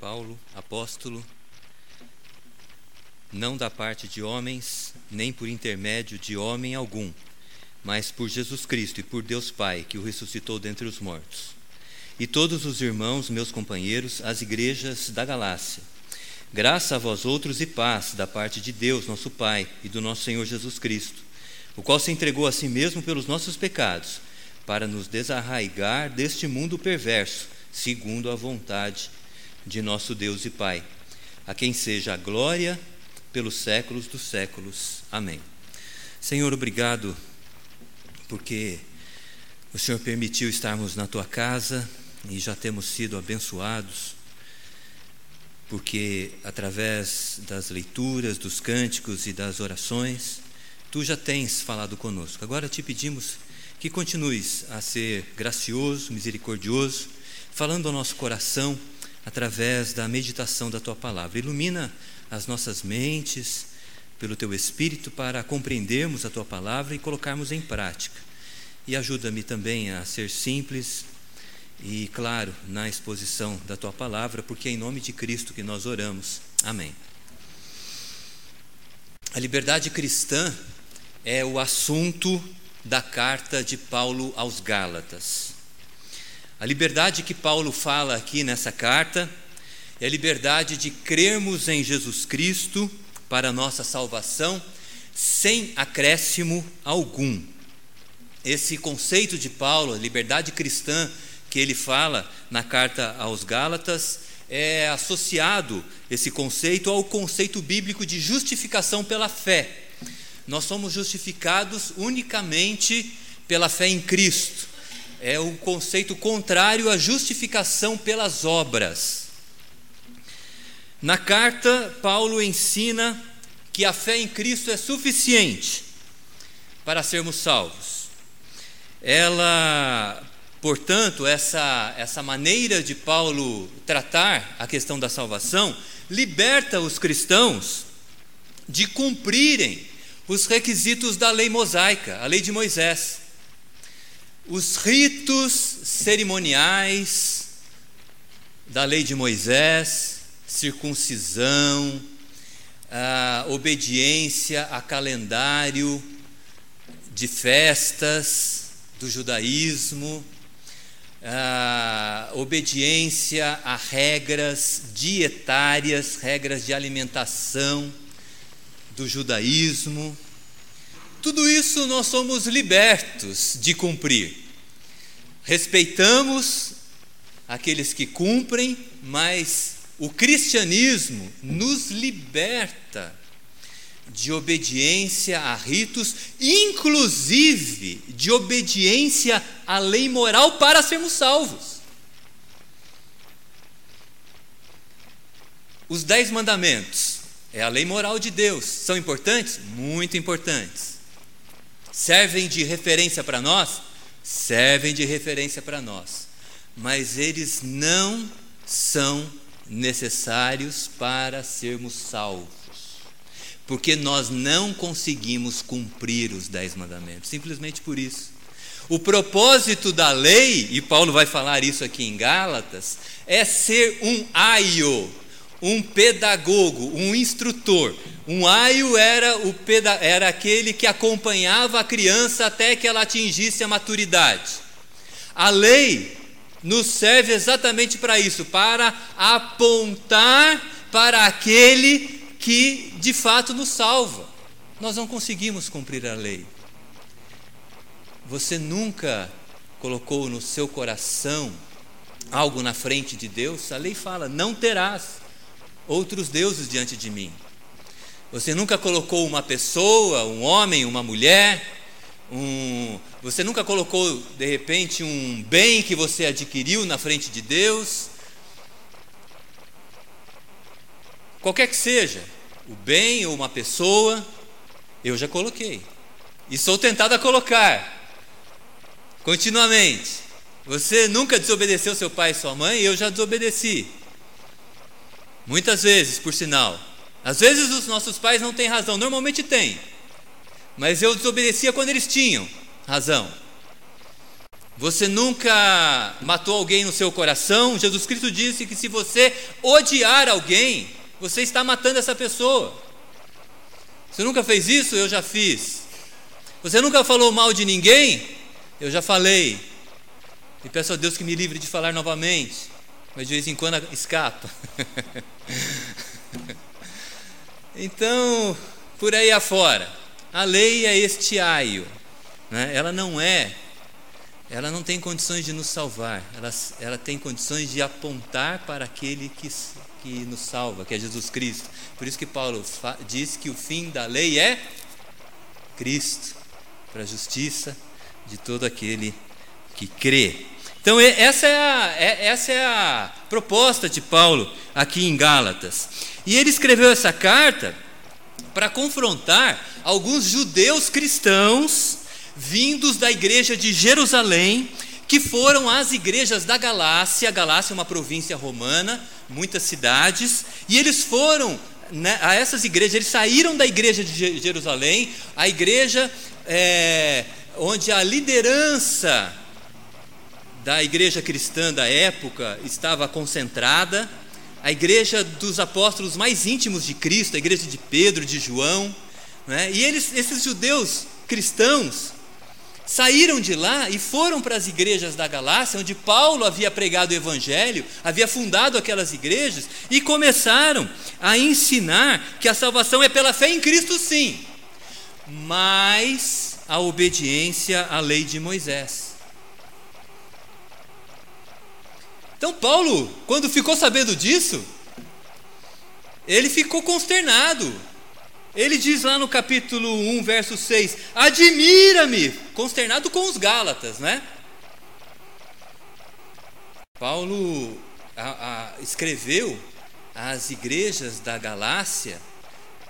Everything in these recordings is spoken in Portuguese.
Paulo, apóstolo, não da parte de homens, nem por intermédio de homem algum, mas por Jesus Cristo e por Deus Pai, que o ressuscitou dentre os mortos. E todos os irmãos, meus companheiros, as igrejas da Galácia. Graça a vós outros e paz da parte de Deus, nosso Pai, e do nosso Senhor Jesus Cristo, o qual se entregou a si mesmo pelos nossos pecados, para nos desarraigar deste mundo perverso, segundo a vontade de nosso Deus e Pai, a quem seja a glória pelos séculos dos séculos. Amém. Senhor, obrigado porque o Senhor permitiu estarmos na tua casa e já temos sido abençoados, porque através das leituras, dos cânticos e das orações, tu já tens falado conosco. Agora te pedimos que continues a ser gracioso, misericordioso, falando ao nosso coração através da meditação da tua palavra. Ilumina as nossas mentes pelo teu Espírito para compreendermos a tua palavra e colocarmos em prática. E ajuda-me também a ser simples e claro na exposição da tua palavra, porque é em nome de Cristo que nós oramos. Amém. A liberdade cristã é o assunto da carta de Paulo aos Gálatas. A liberdade que Paulo fala aqui nessa carta é a liberdade de crermos em Jesus Cristo para a nossa salvação, sem acréscimo algum. Esse conceito de Paulo, a liberdade cristã que ele fala na carta aos Gálatas, é associado esse conceito ao conceito bíblico de justificação pela fé. Nós somos justificados unicamente pela fé em Cristo. É o conceito contrário à justificação pelas obras. Na carta, Paulo ensina que a fé em Cristo é suficiente para sermos salvos. Ela, portanto, essa, essa maneira de Paulo tratar a questão da salvação liberta os cristãos de cumprirem os requisitos da lei mosaica, a lei de Moisés. Os ritos cerimoniais da lei de Moisés, circuncisão, obediência a calendário de festas do judaísmo, a obediência a regras dietárias, regras de alimentação do judaísmo. Tudo isso nós somos libertos de cumprir. Respeitamos aqueles que cumprem, mas o cristianismo nos liberta de obediência a ritos, inclusive de obediência à lei moral para sermos salvos. Os dez mandamentos é a lei moral de Deus. São importantes? Muito importantes. Servem de referência para nós? Servem de referência para nós. Mas eles não são necessários para sermos salvos, porque nós não conseguimos cumprir os dez mandamentos, simplesmente por isso. O propósito da lei, e Paulo vai falar isso aqui em Gálatas, é ser um aio, um pedagogo, um instrutor. Um aio era, o peda era aquele que acompanhava a criança até que ela atingisse a maturidade. A lei nos serve exatamente para isso, para apontar para aquele que de fato nos salva. Nós não conseguimos cumprir a lei. Você nunca colocou no seu coração algo na frente de Deus? A lei fala: não terás outros deuses diante de mim. Você nunca colocou uma pessoa, um homem, uma mulher, um, você nunca colocou de repente um bem que você adquiriu na frente de Deus? Qualquer que seja, o bem ou uma pessoa, eu já coloquei. E sou tentado a colocar continuamente. Você nunca desobedeceu seu pai e sua mãe, eu já desobedeci. Muitas vezes, por sinal. Às vezes os nossos pais não têm razão, normalmente têm. Mas eu desobedecia quando eles tinham razão. Você nunca matou alguém no seu coração? Jesus Cristo disse que se você odiar alguém, você está matando essa pessoa. Você nunca fez isso? Eu já fiz. Você nunca falou mal de ninguém? Eu já falei. E peço a Deus que me livre de falar novamente. Mas de vez em quando escapa. então, por aí afora, a lei é este aio. Né? Ela não é ela não tem condições de nos salvar, ela, ela tem condições de apontar para aquele que, que nos salva, que é Jesus Cristo. Por isso que Paulo diz que o fim da lei é Cristo, para a justiça de todo aquele que crê. Então, essa é, a, é, essa é a proposta de Paulo aqui em Gálatas. E ele escreveu essa carta para confrontar alguns judeus cristãos vindos da igreja de Jerusalém, que foram às igrejas da Galácia. Galácia é uma província romana, muitas cidades, e eles foram né, a essas igrejas, eles saíram da igreja de Jerusalém, a igreja é, onde a liderança da igreja cristã da época estava concentrada, a igreja dos apóstolos mais íntimos de Cristo, a igreja de Pedro, de João, né? e eles, esses judeus cristãos, saíram de lá e foram para as igrejas da Galácia, onde Paulo havia pregado o evangelho, havia fundado aquelas igrejas, e começaram a ensinar que a salvação é pela fé em Cristo, sim, mas a obediência à lei de Moisés. Então, Paulo, quando ficou sabendo disso, ele ficou consternado, ele diz lá no capítulo 1, verso 6: Admira-me, consternado com os Gálatas, né? Paulo a, a, escreveu às igrejas da Galácia,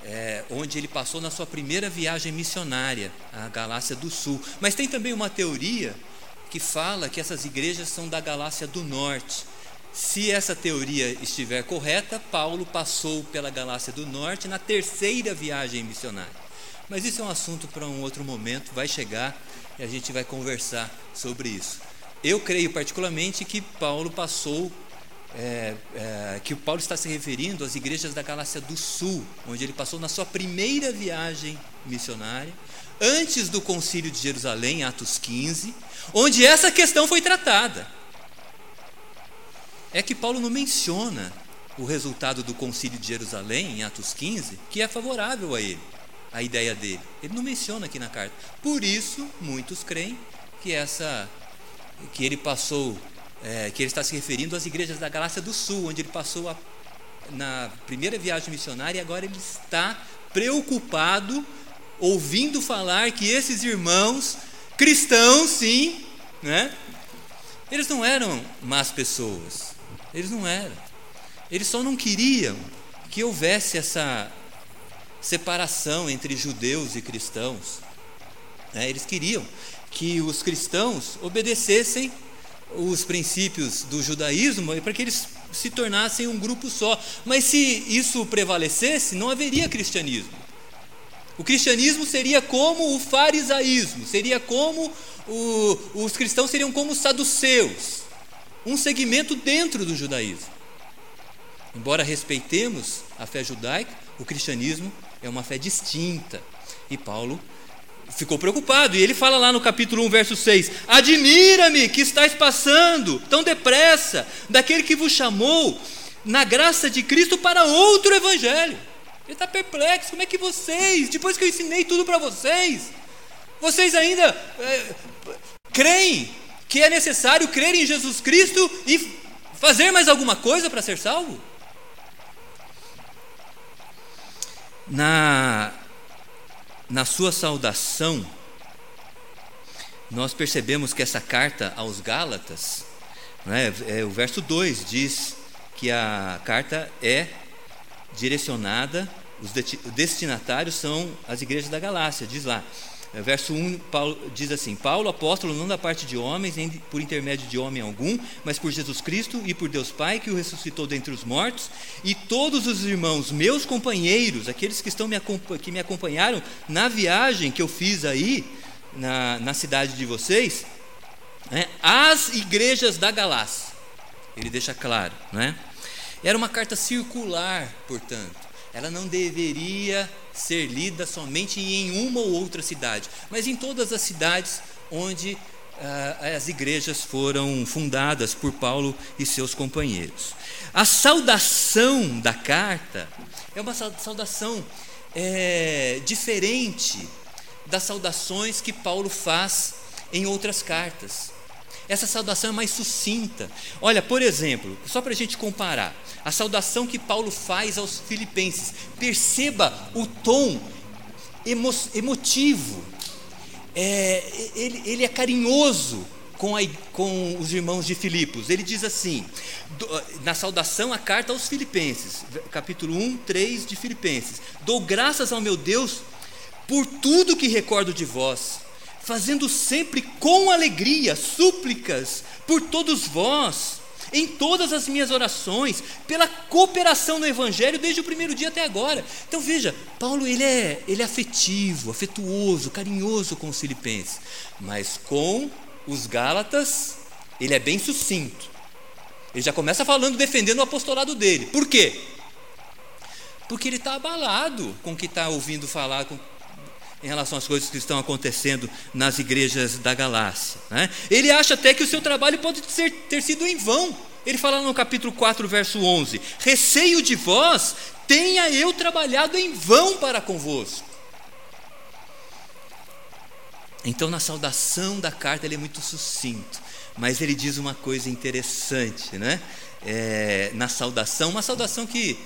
é, onde ele passou na sua primeira viagem missionária, a Galácia do Sul. Mas tem também uma teoria que fala que essas igrejas são da Galácia do Norte. Se essa teoria estiver correta, Paulo passou pela Galácia do Norte na terceira viagem missionária. Mas isso é um assunto para um outro momento, vai chegar e a gente vai conversar sobre isso. Eu creio particularmente que Paulo passou, é, é, que o Paulo está se referindo às igrejas da Galácia do Sul, onde ele passou na sua primeira viagem missionária, antes do concílio de Jerusalém, Atos 15, onde essa questão foi tratada é que Paulo não menciona o resultado do concílio de Jerusalém, em Atos 15, que é favorável a ele, a ideia dele. Ele não menciona aqui na carta. Por isso, muitos creem que essa que ele passou, é, que ele está se referindo às igrejas da Galácia do Sul, onde ele passou a, na primeira viagem missionária e agora ele está preocupado, ouvindo falar que esses irmãos cristãos, sim, né? Eles não eram más pessoas. Eles não eram. Eles só não queriam que houvesse essa separação entre judeus e cristãos. É, eles queriam que os cristãos obedecessem os princípios do judaísmo para que eles se tornassem um grupo só. Mas se isso prevalecesse, não haveria cristianismo. O cristianismo seria como o farisaísmo, seria como o, os cristãos seriam como os saduceus um segmento dentro do judaísmo. Embora respeitemos a fé judaica, o cristianismo é uma fé distinta. E Paulo ficou preocupado, e ele fala lá no capítulo 1, verso 6: Admira-me que estáis passando tão depressa daquele que vos chamou na graça de Cristo para outro evangelho. Ele está perplexo, como é que vocês, depois que eu ensinei tudo para vocês, vocês ainda é, creem que é necessário crer em Jesus Cristo e fazer mais alguma coisa para ser salvo? Na, na sua saudação, nós percebemos que essa carta aos Gálatas, né, é, o verso 2 diz que a carta é direcionada, os destinatários são as igrejas da Galácia, diz lá. É, verso 1 Paulo, diz assim: Paulo, apóstolo, não da parte de homens, nem por intermédio de homem algum, mas por Jesus Cristo e por Deus Pai, que o ressuscitou dentre os mortos, e todos os irmãos, meus companheiros, aqueles que, estão me, que me acompanharam na viagem que eu fiz aí, na, na cidade de vocês, né, às igrejas da Galácia. Ele deixa claro, né? Era uma carta circular, portanto. Ela não deveria ser lida somente em uma ou outra cidade, mas em todas as cidades onde ah, as igrejas foram fundadas por Paulo e seus companheiros. A saudação da carta é uma saudação é, diferente das saudações que Paulo faz em outras cartas. Essa saudação é mais sucinta. Olha, por exemplo, só para a gente comparar, a saudação que Paulo faz aos filipenses. Perceba o tom emo emotivo. É, ele, ele é carinhoso com, a, com, os irmãos de Filipos. Ele diz assim, do, na saudação, a carta aos Filipenses, capítulo 1, 3 de Filipenses: Dou graças ao meu Deus por tudo que recordo de vós fazendo sempre com alegria súplicas por todos vós, em todas as minhas orações, pela cooperação no Evangelho desde o primeiro dia até agora. Então veja, Paulo ele é, ele é afetivo, afetuoso, carinhoso com os filipenses, mas com os Gálatas ele é bem sucinto. Ele já começa falando, defendendo o apostolado dele. Por quê? Porque ele está abalado com o que está ouvindo falar, com, em relação às coisas que estão acontecendo nas igrejas da Galácia. Né? Ele acha até que o seu trabalho pode ser, ter sido em vão. Ele fala no capítulo 4, verso 11: Receio de vós, tenha eu trabalhado em vão para convosco. Então, na saudação da carta, ele é muito sucinto, mas ele diz uma coisa interessante, né? É, na saudação, uma saudação que,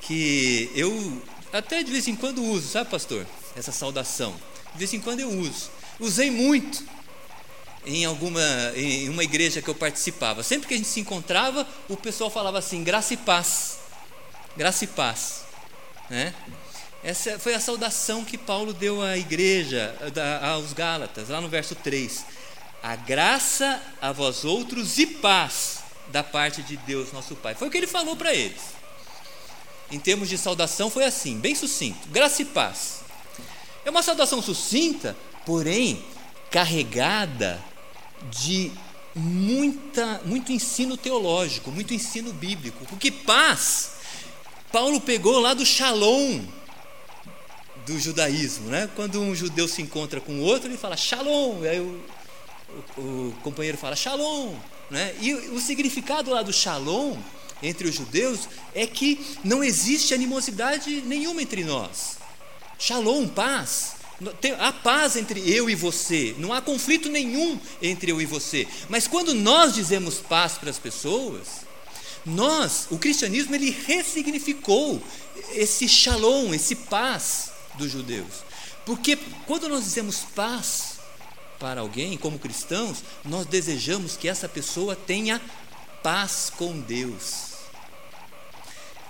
que eu até de vez em quando uso, sabe, pastor? Essa saudação. De vez em quando eu uso. Usei muito em alguma em uma igreja que eu participava. Sempre que a gente se encontrava, o pessoal falava assim: graça e paz. Graça e paz. Né? Essa foi a saudação que Paulo deu à igreja, aos Gálatas, lá no verso 3. A graça a vós outros e paz da parte de Deus, nosso Pai. Foi o que ele falou para eles. Em termos de saudação, foi assim, bem sucinto: graça e paz. É uma saudação sucinta, porém carregada de muita, muito ensino teológico, muito ensino bíblico. Porque paz, Paulo pegou lá do shalom do judaísmo, né? Quando um judeu se encontra com outro, ele fala shalom, e aí o, o, o companheiro fala shalom, né? E o significado lá do shalom entre os judeus é que não existe animosidade nenhuma entre nós. Shalom, paz. Há paz entre eu e você, não há conflito nenhum entre eu e você. Mas quando nós dizemos paz para as pessoas, nós, o cristianismo, ele ressignificou esse shalom, esse paz dos judeus. Porque quando nós dizemos paz para alguém, como cristãos, nós desejamos que essa pessoa tenha paz com Deus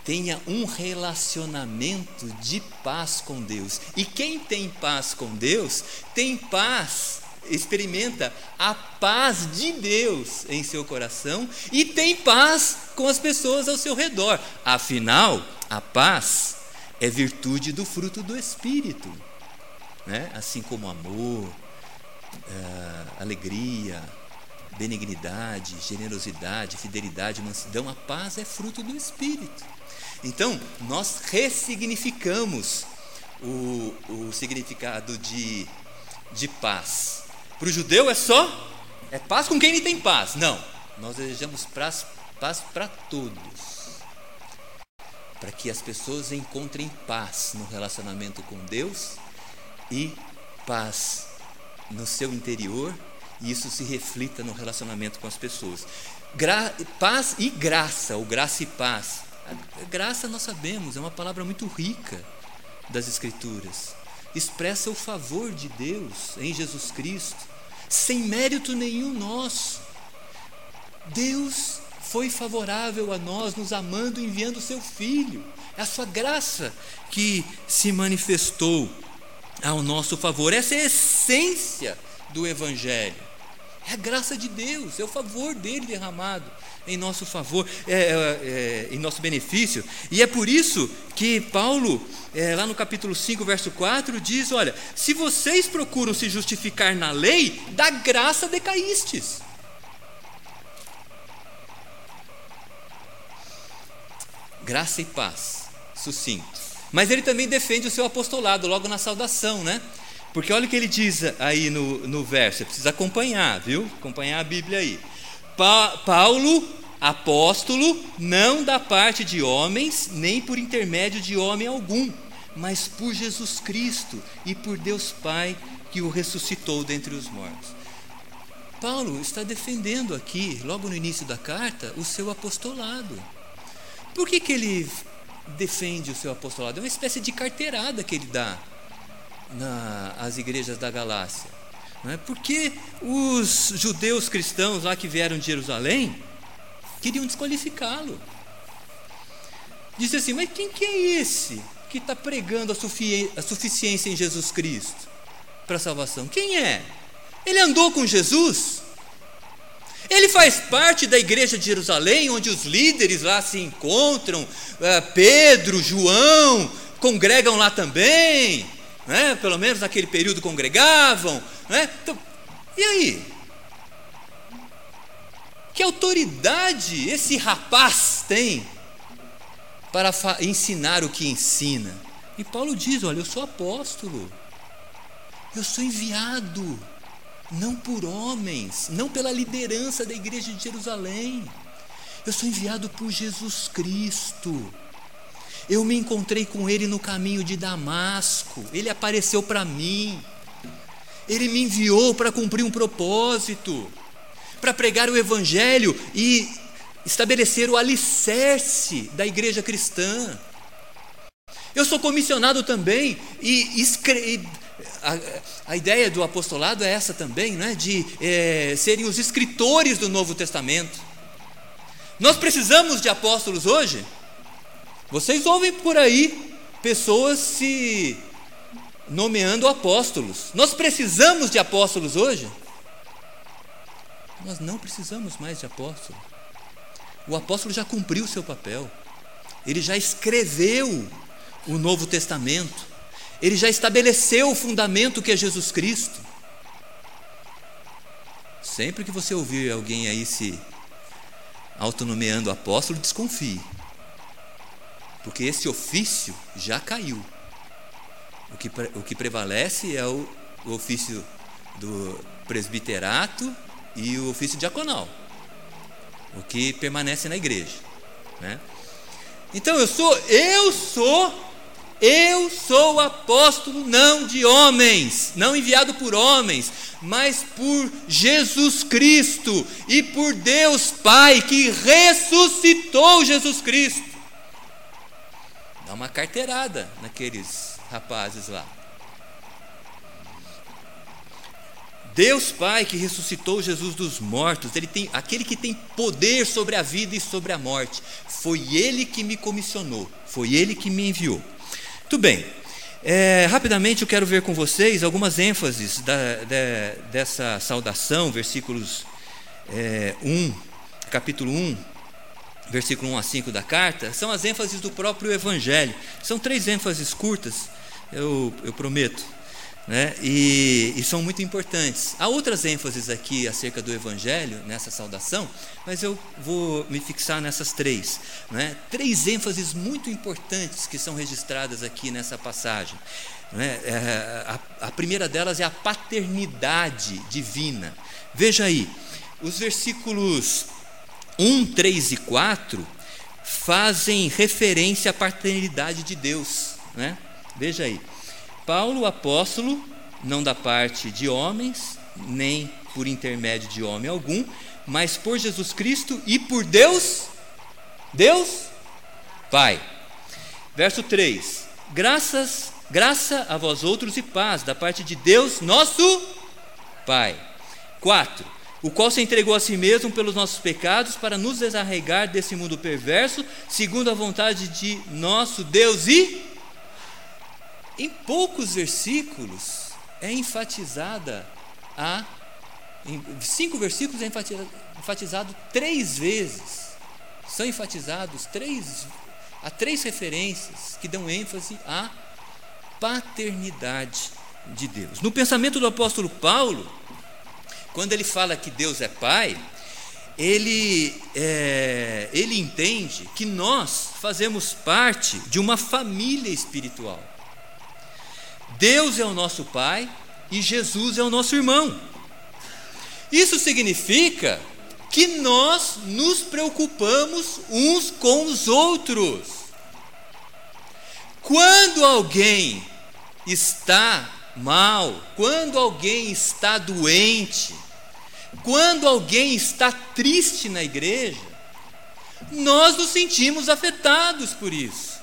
tenha um relacionamento de paz com Deus. E quem tem paz com Deus, tem paz, experimenta a paz de Deus em seu coração e tem paz com as pessoas ao seu redor. Afinal, a paz é virtude do fruto do Espírito, né? assim como amor, uh, alegria, benignidade, generosidade, fidelidade, mansidão. A paz é fruto do Espírito. Então, nós ressignificamos o, o significado de, de paz. Para o judeu é só é paz com quem ele tem paz. Não, nós desejamos paz, paz para todos. Para que as pessoas encontrem paz no relacionamento com Deus e paz no seu interior e isso se reflita no relacionamento com as pessoas. Gra paz e graça, ou graça e paz, Graça nós sabemos, é uma palavra muito rica das Escrituras. Expressa o favor de Deus em Jesus Cristo, sem mérito nenhum nosso. Deus foi favorável a nós, nos amando, enviando o seu Filho. É a sua graça que se manifestou ao nosso favor. Essa é a essência do Evangelho. É a graça de Deus, é o favor dele derramado em nosso favor, é, é, é, em nosso benefício. E é por isso que Paulo, é, lá no capítulo 5, verso 4, diz: Olha, se vocês procuram se justificar na lei, da graça decaístes. Graça e paz, sucinto. Mas ele também defende o seu apostolado, logo na saudação, né? Porque olha o que ele diz aí no, no verso, você precisa acompanhar, viu? Acompanhar a Bíblia aí. Pa, Paulo, apóstolo, não da parte de homens, nem por intermédio de homem algum, mas por Jesus Cristo e por Deus Pai que o ressuscitou dentre os mortos. Paulo está defendendo aqui, logo no início da carta, o seu apostolado. Por que, que ele defende o seu apostolado? É uma espécie de carteirada que ele dá nas igrejas da Galácia. Não é? Porque os judeus cristãos lá que vieram de Jerusalém queriam desqualificá-lo. Diz assim, mas quem que é esse que está pregando a, a suficiência em Jesus Cristo para a salvação? Quem é? Ele andou com Jesus? Ele faz parte da igreja de Jerusalém, onde os líderes lá se encontram, eh, Pedro, João, congregam lá também, né? pelo menos naquele período congregavam. Né? Então, e aí? Que autoridade esse rapaz tem para ensinar o que ensina? E Paulo diz: Olha, eu sou apóstolo, eu sou enviado não por homens, não pela liderança da igreja de Jerusalém. Eu sou enviado por Jesus Cristo. Eu me encontrei com ele no caminho de Damasco. Ele apareceu para mim. Ele me enviou para cumprir um propósito, para pregar o evangelho e estabelecer o alicerce da igreja cristã. Eu sou comissionado também e, a, a, ideia do apostolado é essa também, né? de é, serem os escritores do Novo Testamento. Nós precisamos de apóstolos hoje? Vocês ouvem por aí pessoas se nomeando apóstolos. Nós precisamos de apóstolos hoje? Nós não precisamos mais de apóstolo. O apóstolo já cumpriu o seu papel. Ele já escreveu o Novo Testamento. Ele já estabeleceu o fundamento que é Jesus Cristo. Sempre que você ouvir alguém aí se autonomeando apóstolo, desconfie. Porque esse ofício já caiu. O que, o que prevalece é o, o ofício do presbiterato e o ofício diaconal. O que permanece na igreja. Né? Então eu sou, eu sou eu sou apóstolo não de homens, não enviado por homens, mas por Jesus Cristo e por Deus Pai que ressuscitou Jesus Cristo. Dá uma carteirada naqueles rapazes lá. Deus Pai que ressuscitou Jesus dos mortos, ele tem aquele que tem poder sobre a vida e sobre a morte. Foi ele que me comissionou, foi ele que me enviou. Muito bem. É, rapidamente eu quero ver com vocês algumas ênfases da, dessa saudação, versículos é, 1, capítulo 1, versículo 1 a 5 da carta, são as ênfases do próprio Evangelho. São três ênfases curtas, eu, eu prometo né? E, e, são muito importantes. Há outras ênfases aqui acerca do Evangelho nessa saudação, mas eu vou me fixar nessas três. Né? Três ênfases muito importantes que são registradas aqui nessa passagem. Né? É, a, a primeira delas é a paternidade divina. Veja aí, os versículos 1, 3 e 4 fazem referência à paternidade de Deus. Né? Veja aí. Paulo, apóstolo, não da parte de homens, nem por intermédio de homem algum, mas por Jesus Cristo e por Deus, Deus Pai. Verso 3: Graças, graça a vós outros e paz da parte de Deus, nosso Pai. 4: O qual se entregou a si mesmo pelos nossos pecados para nos desarregar desse mundo perverso, segundo a vontade de nosso Deus e em poucos versículos é enfatizada a. Em cinco versículos é enfatizado, enfatizado três vezes. São enfatizados três, há três referências que dão ênfase à paternidade de Deus. No pensamento do apóstolo Paulo, quando ele fala que Deus é Pai, ele, é, ele entende que nós fazemos parte de uma família espiritual. Deus é o nosso Pai e Jesus é o nosso irmão. Isso significa que nós nos preocupamos uns com os outros. Quando alguém está mal, quando alguém está doente, quando alguém está triste na igreja, nós nos sentimos afetados por isso.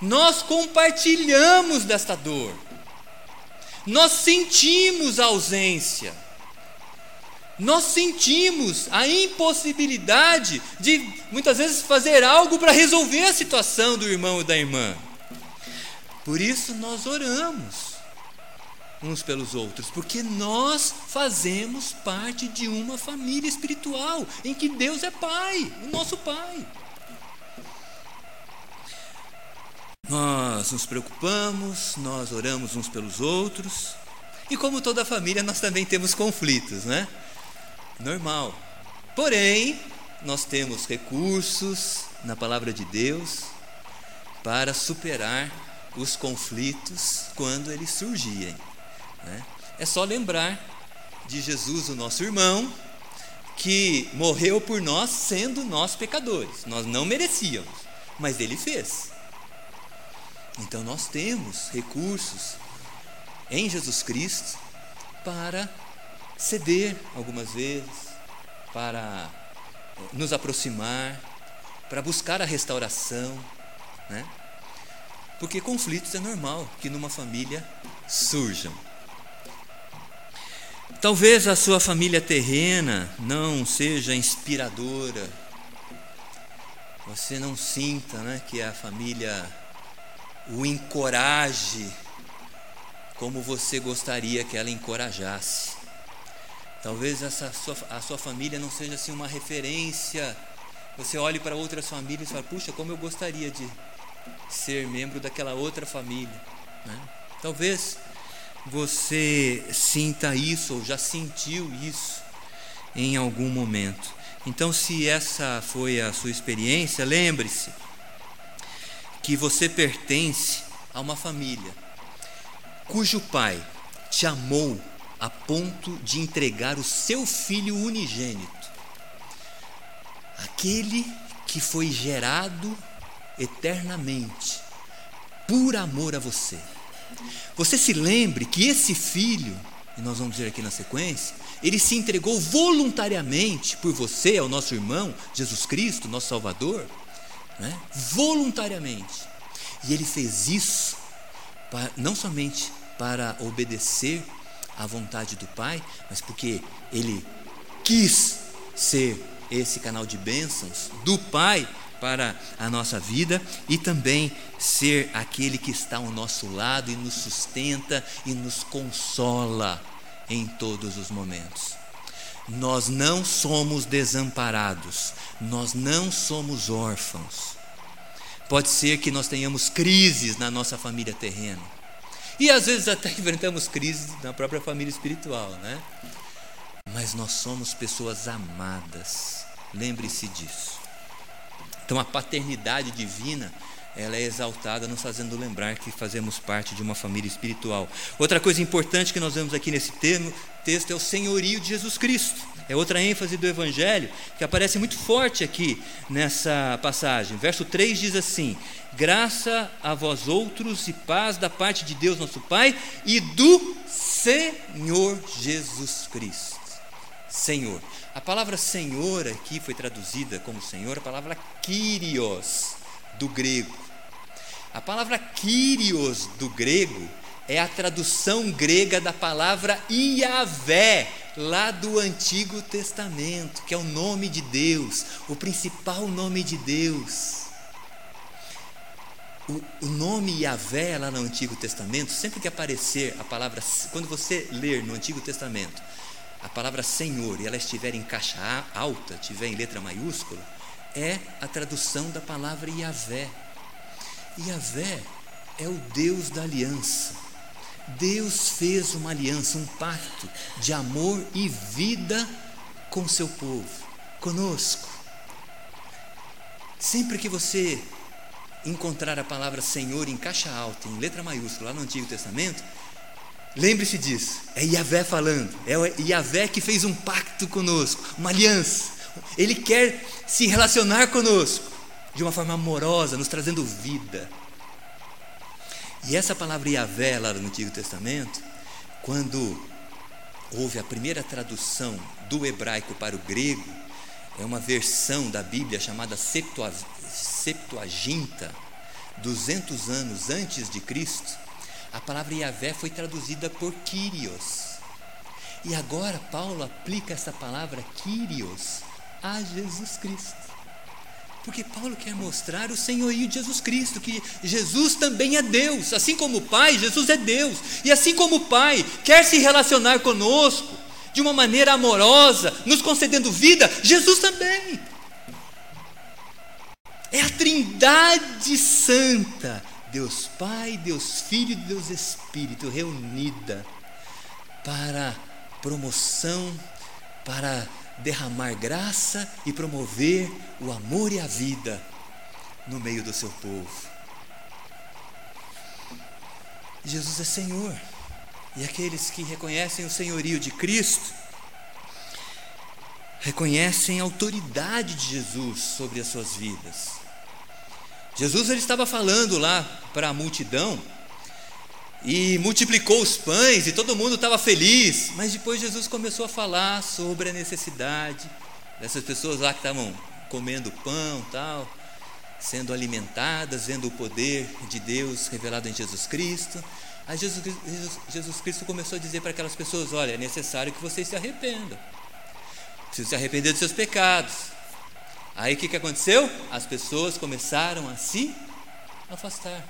Nós compartilhamos desta dor. Nós sentimos a ausência. Nós sentimos a impossibilidade de muitas vezes fazer algo para resolver a situação do irmão e da irmã. Por isso nós oramos uns pelos outros, porque nós fazemos parte de uma família espiritual em que Deus é Pai, o nosso Pai. Nós nos preocupamos, nós oramos uns pelos outros, e como toda família, nós também temos conflitos, né? Normal. Porém, nós temos recursos na palavra de Deus para superar os conflitos quando eles surgirem. Né? É só lembrar de Jesus, o nosso irmão, que morreu por nós sendo nós pecadores. Nós não merecíamos, mas ele fez. Então nós temos recursos em Jesus Cristo para ceder algumas vezes, para nos aproximar, para buscar a restauração, né? Porque conflitos é normal que numa família surjam. Talvez a sua família terrena não seja inspiradora. Você não sinta né, que a família o encoraje como você gostaria que ela encorajasse. Talvez essa sua, a sua família não seja assim uma referência. Você olhe para outras famílias e fala, puxa, como eu gostaria de ser membro daquela outra família. Né? Talvez você sinta isso ou já sentiu isso em algum momento. Então, se essa foi a sua experiência, lembre-se que você pertence a uma família cujo pai te amou a ponto de entregar o seu filho unigênito, aquele que foi gerado eternamente por amor a você. Você se lembre que esse filho, e nós vamos ver aqui na sequência, ele se entregou voluntariamente por você, ao nosso irmão Jesus Cristo, nosso Salvador, né? voluntariamente. E ele fez isso para, não somente para obedecer à vontade do Pai, mas porque ele quis ser esse canal de bênçãos do Pai para a nossa vida e também ser aquele que está ao nosso lado e nos sustenta e nos consola em todos os momentos. Nós não somos desamparados, nós não somos órfãos. Pode ser que nós tenhamos crises na nossa família terrena. E às vezes até enfrentamos crises na própria família espiritual, né? Mas nós somos pessoas amadas. Lembre-se disso. Então a paternidade divina, ela é exaltada, nos fazendo lembrar que fazemos parte de uma família espiritual. Outra coisa importante que nós vemos aqui nesse termo, texto é o senhorio de Jesus Cristo. É outra ênfase do Evangelho que aparece muito forte aqui nessa passagem. Verso 3 diz assim: Graça a vós outros e paz da parte de Deus nosso Pai e do Senhor Jesus Cristo. Senhor. A palavra Senhor aqui foi traduzida como Senhor, a palavra Kyrios do grego. A palavra Kyrios do grego é a tradução grega da palavra Iavé, lá do Antigo Testamento, que é o nome de Deus, o principal nome de Deus. O, o nome Iavé lá no Antigo Testamento, sempre que aparecer a palavra, quando você ler no Antigo Testamento, a palavra Senhor e ela estiver em caixa alta, tiver em letra maiúscula, é a tradução da palavra Yahvé. Yahvé é o Deus da aliança. Deus fez uma aliança, um pacto de amor e vida com o seu povo, conosco. Sempre que você encontrar a palavra Senhor em caixa alta, em letra maiúscula, lá no Antigo Testamento, lembre-se disso. É Yahvé falando. É Yahvé que fez um pacto conosco, uma aliança. Ele quer se relacionar conosco de uma forma amorosa, nos trazendo vida. E essa palavra Yahvé, lá no Antigo Testamento, quando houve a primeira tradução do hebraico para o grego, é uma versão da Bíblia chamada Septuaginta, 200 anos antes de Cristo, a palavra Yahvé foi traduzida por Kyrios. E agora Paulo aplica essa palavra Kyrios a Jesus Cristo. Porque Paulo quer mostrar o senhorio de Jesus Cristo, que Jesus também é Deus, assim como o Pai, Jesus é Deus, e assim como o Pai quer se relacionar conosco de uma maneira amorosa, nos concedendo vida, Jesus também. É a Trindade Santa, Deus Pai, Deus Filho e Deus Espírito reunida para promoção, para derramar graça e promover o amor e a vida no meio do seu povo. Jesus é Senhor, e aqueles que reconhecem o senhorio de Cristo, reconhecem a autoridade de Jesus sobre as suas vidas. Jesus ele estava falando lá para a multidão, e multiplicou os pães e todo mundo estava feliz. Mas depois Jesus começou a falar sobre a necessidade dessas pessoas lá que estavam comendo pão, tal, sendo alimentadas, vendo o poder de Deus revelado em Jesus Cristo. Aí Jesus, Jesus, Jesus Cristo começou a dizer para aquelas pessoas: Olha, é necessário que vocês se arrependam, precisam se arrepender dos seus pecados. Aí o que, que aconteceu? As pessoas começaram a se afastar.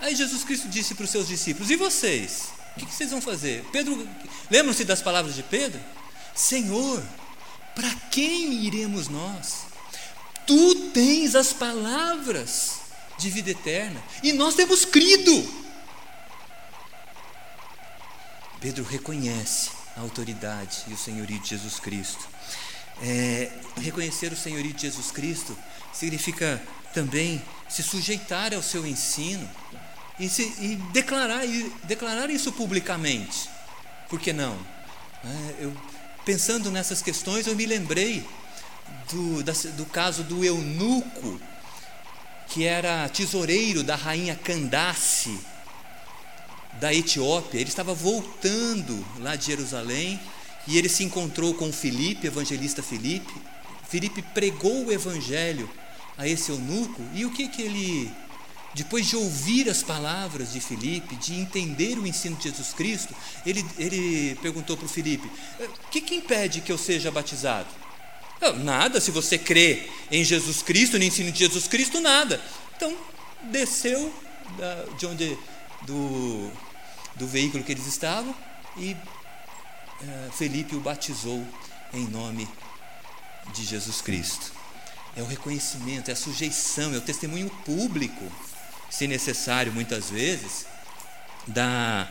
Aí Jesus Cristo disse para os seus discípulos: E vocês? O que, vocês vão fazer? Pedro, lembram-se das palavras de Pedro? Senhor, para quem iremos nós? Tu tens as palavras de vida eterna e nós temos crido. Pedro reconhece a autoridade e o senhorio de Jesus Cristo. É, reconhecer o senhorio de Jesus Cristo significa também se sujeitar ao seu ensino e, se, e declarar, e declarar isso publicamente. Por que não? É, eu, pensando nessas questões, eu me lembrei do, da, do caso do eunuco, que era tesoureiro da rainha Candace, da Etiópia. Ele estava voltando lá de Jerusalém e ele se encontrou com Filipe, evangelista Filipe. Filipe pregou o evangelho a esse eunuco e o que, que ele depois de ouvir as palavras de Filipe, de entender o ensino de Jesus Cristo, ele, ele perguntou para o Filipe: o eh, que, que impede que eu seja batizado? nada, se você crê em Jesus Cristo, no ensino de Jesus Cristo, nada. Então, desceu da, de onde, do, do veículo que eles estavam e Felipe o batizou em nome de Jesus Cristo. É o reconhecimento, é a sujeição, é o testemunho público se necessário, muitas vezes, da,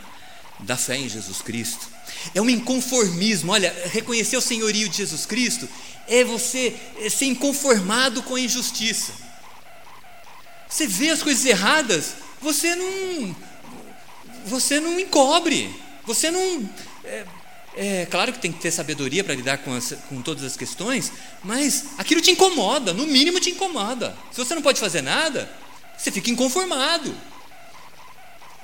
da fé em Jesus Cristo. É um inconformismo, olha, reconhecer o senhorio de Jesus Cristo é você ser inconformado com a injustiça. Você vê as coisas erradas, você não, você não encobre, você não. É, é claro que tem que ter sabedoria para lidar com, as, com todas as questões, mas aquilo te incomoda, no mínimo te incomoda. Se você não pode fazer nada, você fica inconformado.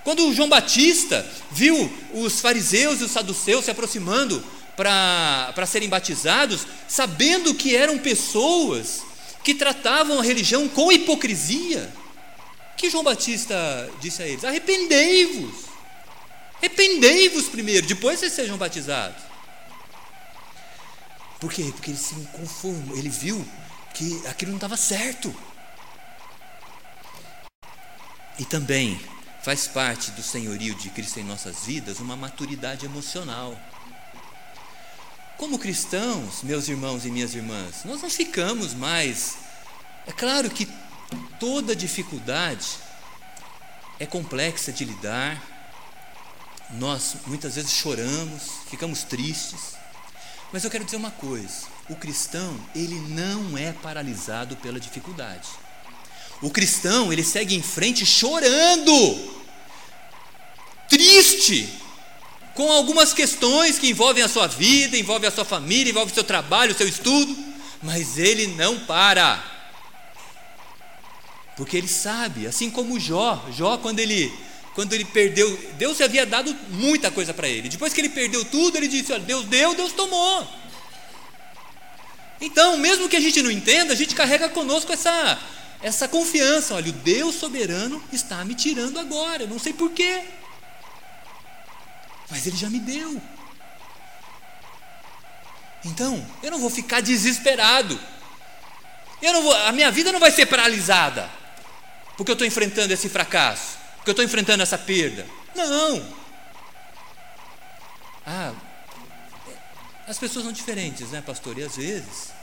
Quando João Batista viu os fariseus e os saduceus se aproximando para serem batizados, sabendo que eram pessoas que tratavam a religião com hipocrisia, que João Batista disse a eles: arrependei-vos, arrependei-vos primeiro, depois vocês sejam batizados. Por quê? Porque ele se inconformou, ele viu que aquilo não estava certo. E também faz parte do senhorio de Cristo em nossas vidas uma maturidade emocional. Como cristãos, meus irmãos e minhas irmãs, nós não ficamos mais. É claro que toda dificuldade é complexa de lidar, nós muitas vezes choramos, ficamos tristes, Mas eu quero dizer uma coisa: o cristão, ele não é paralisado pela dificuldade. O cristão, ele segue em frente chorando, triste, com algumas questões que envolvem a sua vida, envolvem a sua família, envolvem o seu trabalho, o seu estudo, mas ele não para. Porque ele sabe, assim como Jó, Jó quando ele quando ele perdeu, Deus havia dado muita coisa para ele. Depois que ele perdeu tudo, ele disse: olha, Deus deu, Deus tomou. Então, mesmo que a gente não entenda, a gente carrega conosco essa, essa confiança. Olha, o Deus soberano está me tirando agora, eu não sei porquê. Mas Ele já me deu. Então, eu não vou ficar desesperado. Eu não vou, a minha vida não vai ser paralisada, porque eu estou enfrentando esse fracasso, porque eu estou enfrentando essa perda. Não. Ah, as pessoas são diferentes, né, pastor? E às vezes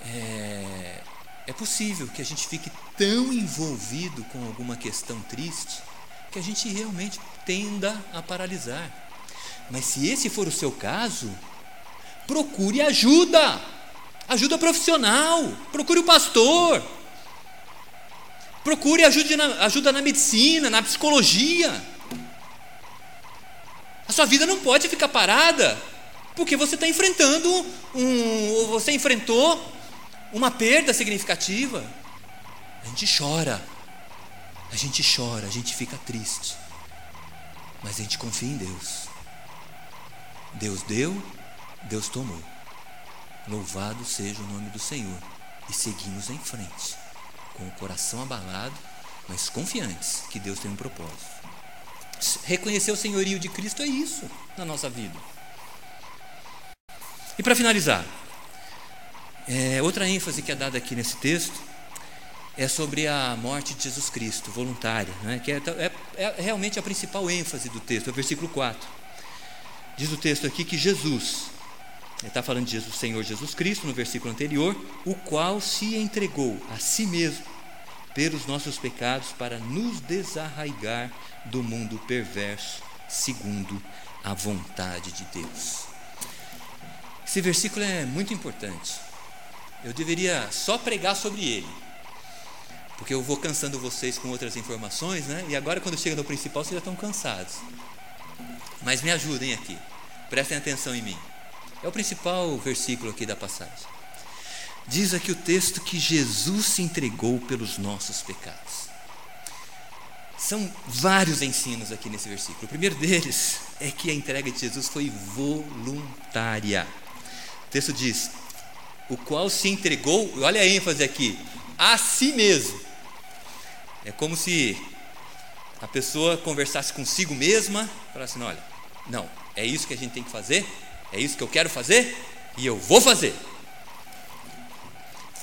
é, é possível que a gente fique tão envolvido com alguma questão triste que a gente realmente tenda a paralisar. Mas se esse for o seu caso, procure ajuda, ajuda profissional, procure o pastor, procure ajuda na, ajuda na medicina, na psicologia. A sua vida não pode ficar parada porque você está enfrentando um, você enfrentou uma perda significativa. A gente chora, a gente chora, a gente fica triste, mas a gente confia em Deus. Deus deu, Deus tomou. Louvado seja o nome do Senhor. E seguimos em frente, com o coração abalado, mas confiantes que Deus tem um propósito. Reconhecer o senhorio de Cristo é isso na nossa vida. E para finalizar, é, outra ênfase que é dada aqui nesse texto é sobre a morte de Jesus Cristo, voluntária, né, que é, é, é realmente a principal ênfase do texto, é o versículo 4. Diz o texto aqui que Jesus, ele está falando de Jesus, Senhor Jesus Cristo, no versículo anterior, o qual se entregou a si mesmo pelos nossos pecados para nos desarraigar do mundo perverso, segundo a vontade de Deus. Esse versículo é muito importante. Eu deveria só pregar sobre ele, porque eu vou cansando vocês com outras informações, né? E agora, quando chega no principal, vocês já estão cansados. Mas me ajudem aqui, prestem atenção em mim. É o principal versículo aqui da passagem. Diz aqui o texto que Jesus se entregou pelos nossos pecados. São vários ensinos aqui nesse versículo. O primeiro deles é que a entrega de Jesus foi voluntária. O texto diz: o qual se entregou, olha a ênfase aqui, a si mesmo. É como se a pessoa conversasse consigo mesma, falasse assim: olha, não, é isso que a gente tem que fazer, é isso que eu quero fazer e eu vou fazer.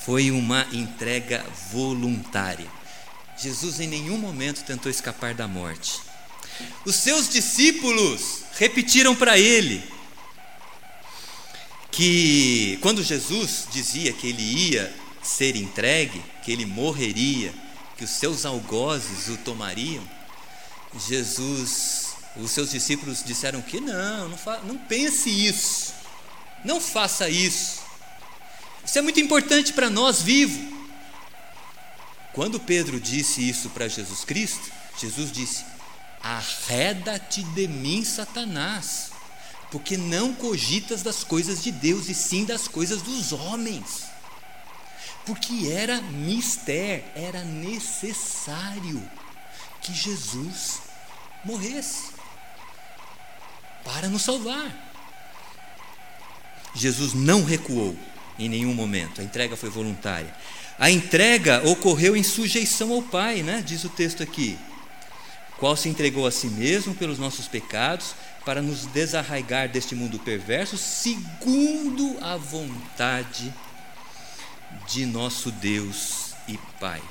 Foi uma entrega voluntária. Jesus em nenhum momento tentou escapar da morte. Os seus discípulos repetiram para ele: que quando Jesus dizia que ele ia ser entregue, que ele morreria, que os seus algozes o tomariam, Jesus, os seus discípulos disseram que não, não, não pense isso, não faça isso. Isso é muito importante para nós vivos. Quando Pedro disse isso para Jesus Cristo, Jesus disse: Arreda-te de mim, Satanás porque não cogitas das coisas de Deus e sim das coisas dos homens. Porque era mistério, era necessário que Jesus morresse para nos salvar. Jesus não recuou em nenhum momento, a entrega foi voluntária. A entrega ocorreu em sujeição ao Pai, né? diz o texto aqui, qual se entregou a si mesmo pelos nossos pecados para nos desarraigar deste mundo perverso, segundo a vontade de nosso Deus e Pai.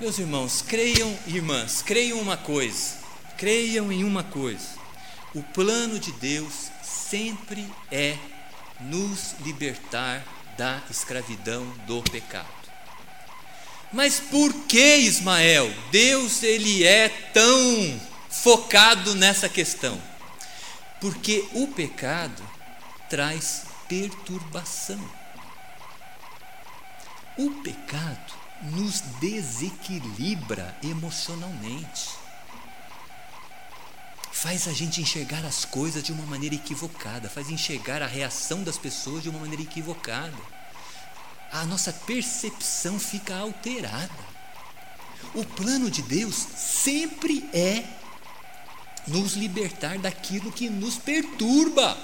Meus irmãos, creiam, irmãs, creiam uma coisa, creiam em uma coisa: o plano de Deus sempre é nos libertar da escravidão do pecado. Mas por que Ismael? Deus ele é tão focado nessa questão. Porque o pecado traz perturbação. O pecado nos desequilibra emocionalmente. Faz a gente enxergar as coisas de uma maneira equivocada, faz enxergar a reação das pessoas de uma maneira equivocada. A nossa percepção fica alterada. O plano de Deus sempre é nos libertar daquilo que nos perturba.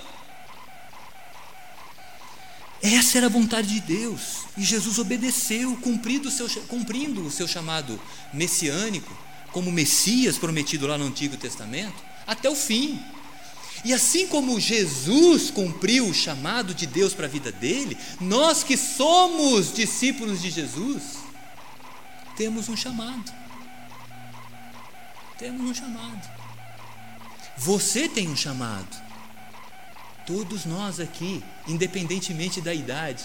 Essa era a vontade de Deus. E Jesus obedeceu, cumprindo o seu, cumprindo o seu chamado messiânico, como Messias prometido lá no Antigo Testamento, até o fim. E assim como Jesus cumpriu o chamado de Deus para a vida dele, nós que somos discípulos de Jesus, temos um chamado. Temos um chamado. Você tem um chamado. Todos nós aqui, independentemente da idade,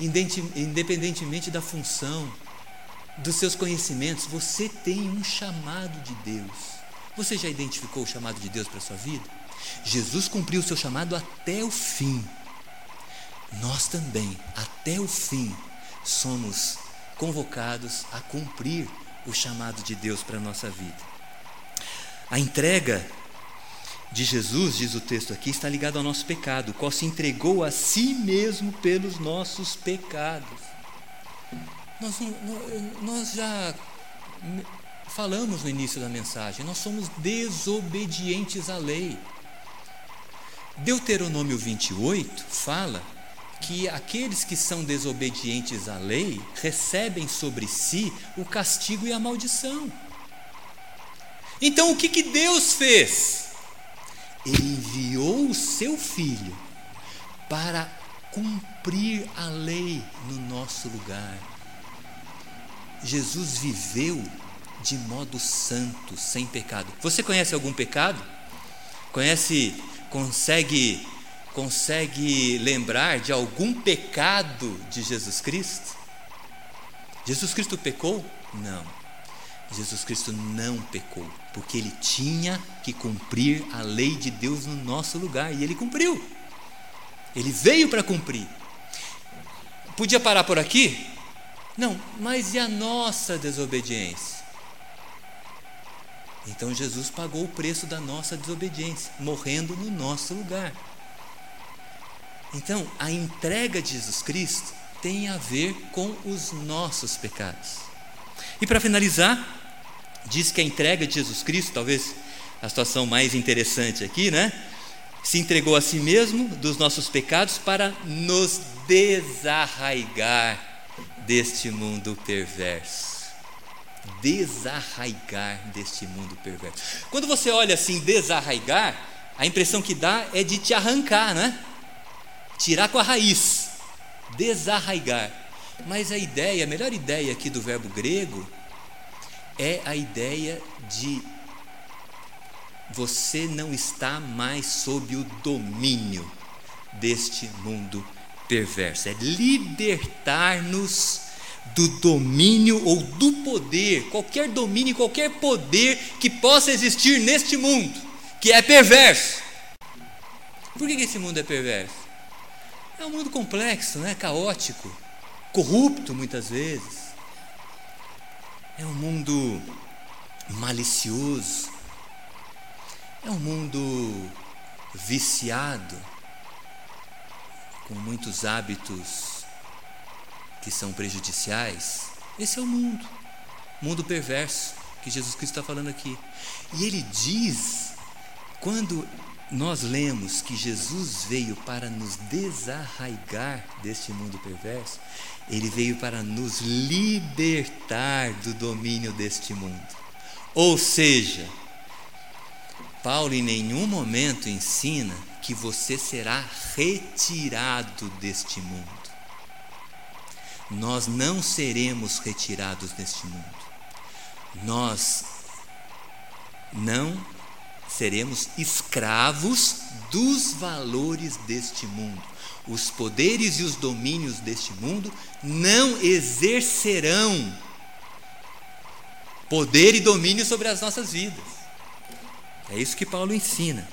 independentemente da função, dos seus conhecimentos, você tem um chamado de Deus. Você já identificou o chamado de Deus para a sua vida? Jesus cumpriu o seu chamado até o fim. Nós também, até o fim, somos convocados a cumprir o chamado de Deus para a nossa vida. A entrega de Jesus, diz o texto aqui, está ligado ao nosso pecado, o qual se entregou a si mesmo pelos nossos pecados. Nós, nós já falamos no início da mensagem, nós somos desobedientes à lei. Deuteronômio 28 fala que aqueles que são desobedientes à lei recebem sobre si o castigo e a maldição. Então o que, que Deus fez? Ele enviou o seu filho para cumprir a lei no nosso lugar. Jesus viveu de modo santo, sem pecado. Você conhece algum pecado? Conhece, consegue consegue lembrar de algum pecado de Jesus Cristo? Jesus Cristo pecou? Não. Jesus Cristo não pecou, porque ele tinha que cumprir a lei de Deus no nosso lugar e ele cumpriu. Ele veio para cumprir. Podia parar por aqui? Não, mas e a nossa desobediência? Então Jesus pagou o preço da nossa desobediência, morrendo no nosso lugar. Então, a entrega de Jesus Cristo tem a ver com os nossos pecados. E para finalizar, diz que a entrega de Jesus Cristo, talvez a situação mais interessante aqui, né? Se entregou a si mesmo dos nossos pecados para nos desarraigar deste mundo perverso. Desarraigar deste mundo perverso. Quando você olha assim, desarraigar, a impressão que dá é de te arrancar, né? Tirar com a raiz, desarraigar. Mas a ideia, a melhor ideia aqui do verbo grego é a ideia de você não está mais sob o domínio deste mundo perverso. É libertar-nos do domínio ou do poder, qualquer domínio, qualquer poder que possa existir neste mundo, que é perverso. Por que esse mundo é perverso? É um mundo complexo, né? caótico, corrupto muitas vezes. É um mundo malicioso. É um mundo viciado, com muitos hábitos que são prejudiciais. Esse é o mundo, mundo perverso que Jesus Cristo está falando aqui. E ele diz, quando nós lemos que Jesus veio para nos desarraigar deste mundo perverso, ele veio para nos libertar do domínio deste mundo. Ou seja, Paulo em nenhum momento ensina que você será retirado deste mundo. Nós não seremos retirados deste mundo. Nós não seremos escravos dos valores deste mundo. Os poderes e os domínios deste mundo não exercerão poder e domínio sobre as nossas vidas. É isso que Paulo ensina.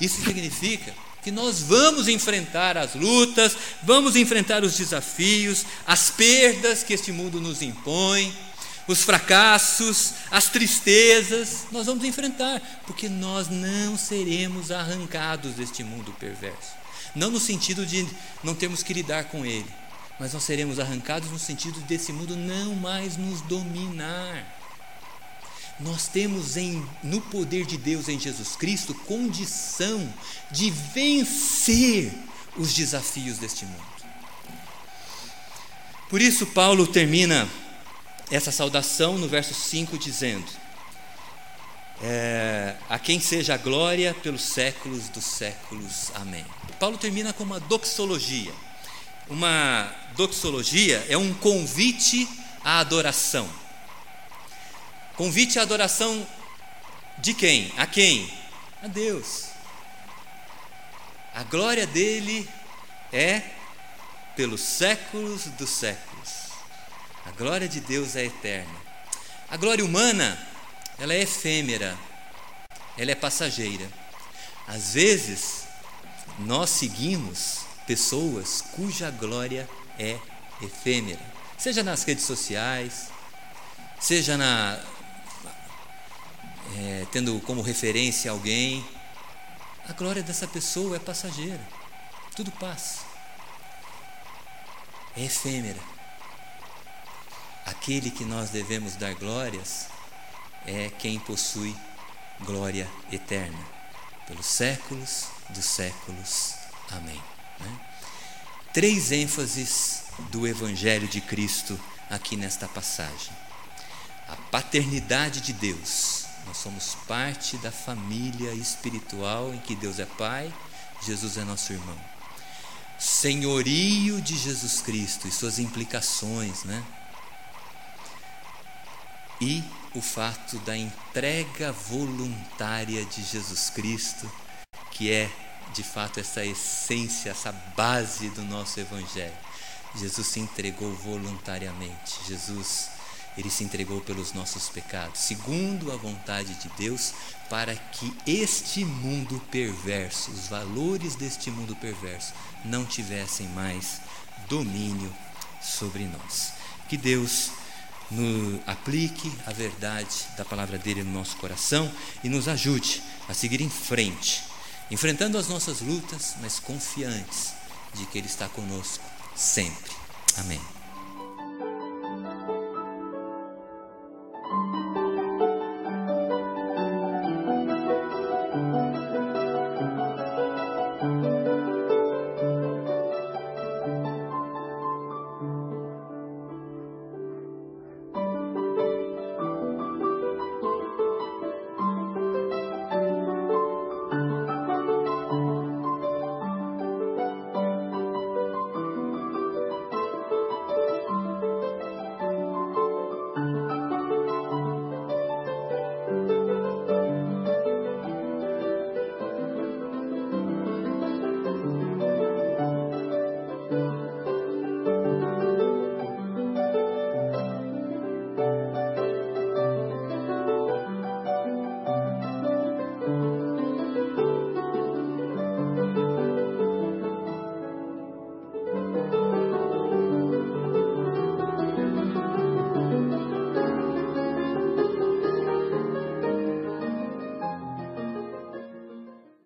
Isso significa que nós vamos enfrentar as lutas, vamos enfrentar os desafios, as perdas que este mundo nos impõe, os fracassos, as tristezas, nós vamos enfrentar, porque nós não seremos arrancados deste mundo perverso. Não no sentido de não termos que lidar com ele, mas nós seremos arrancados no sentido desse mundo não mais nos dominar. Nós temos em, no poder de Deus em Jesus Cristo condição de vencer os desafios deste mundo. Por isso, Paulo termina essa saudação no verso 5 dizendo: é, A quem seja a glória pelos séculos dos séculos. Amém. Paulo termina com uma doxologia. Uma doxologia é um convite à adoração. Convite à adoração de quem? A quem? A Deus. A glória dele é pelos séculos dos séculos. A glória de Deus é eterna. A glória humana, ela é efêmera, ela é passageira. Às vezes, nós seguimos pessoas cuja glória é efêmera, seja nas redes sociais, seja na, é, tendo como referência alguém, a glória dessa pessoa é passageira, tudo passa, é efêmera. Aquele que nós devemos dar glórias é quem possui glória eterna, pelos séculos dos séculos. Amém. Né? Três ênfases do Evangelho de Cristo aqui nesta passagem: a paternidade de Deus nós somos parte da família espiritual em que Deus é Pai, Jesus é nosso irmão. Senhorio de Jesus Cristo e suas implicações, né? E o fato da entrega voluntária de Jesus Cristo, que é de fato essa essência, essa base do nosso Evangelho. Jesus se entregou voluntariamente. Jesus ele se entregou pelos nossos pecados, segundo a vontade de Deus, para que este mundo perverso, os valores deste mundo perverso, não tivessem mais domínio sobre nós. Que Deus nos aplique a verdade da palavra dele no nosso coração e nos ajude a seguir em frente, enfrentando as nossas lutas, mas confiantes de que Ele está conosco sempre. Amém.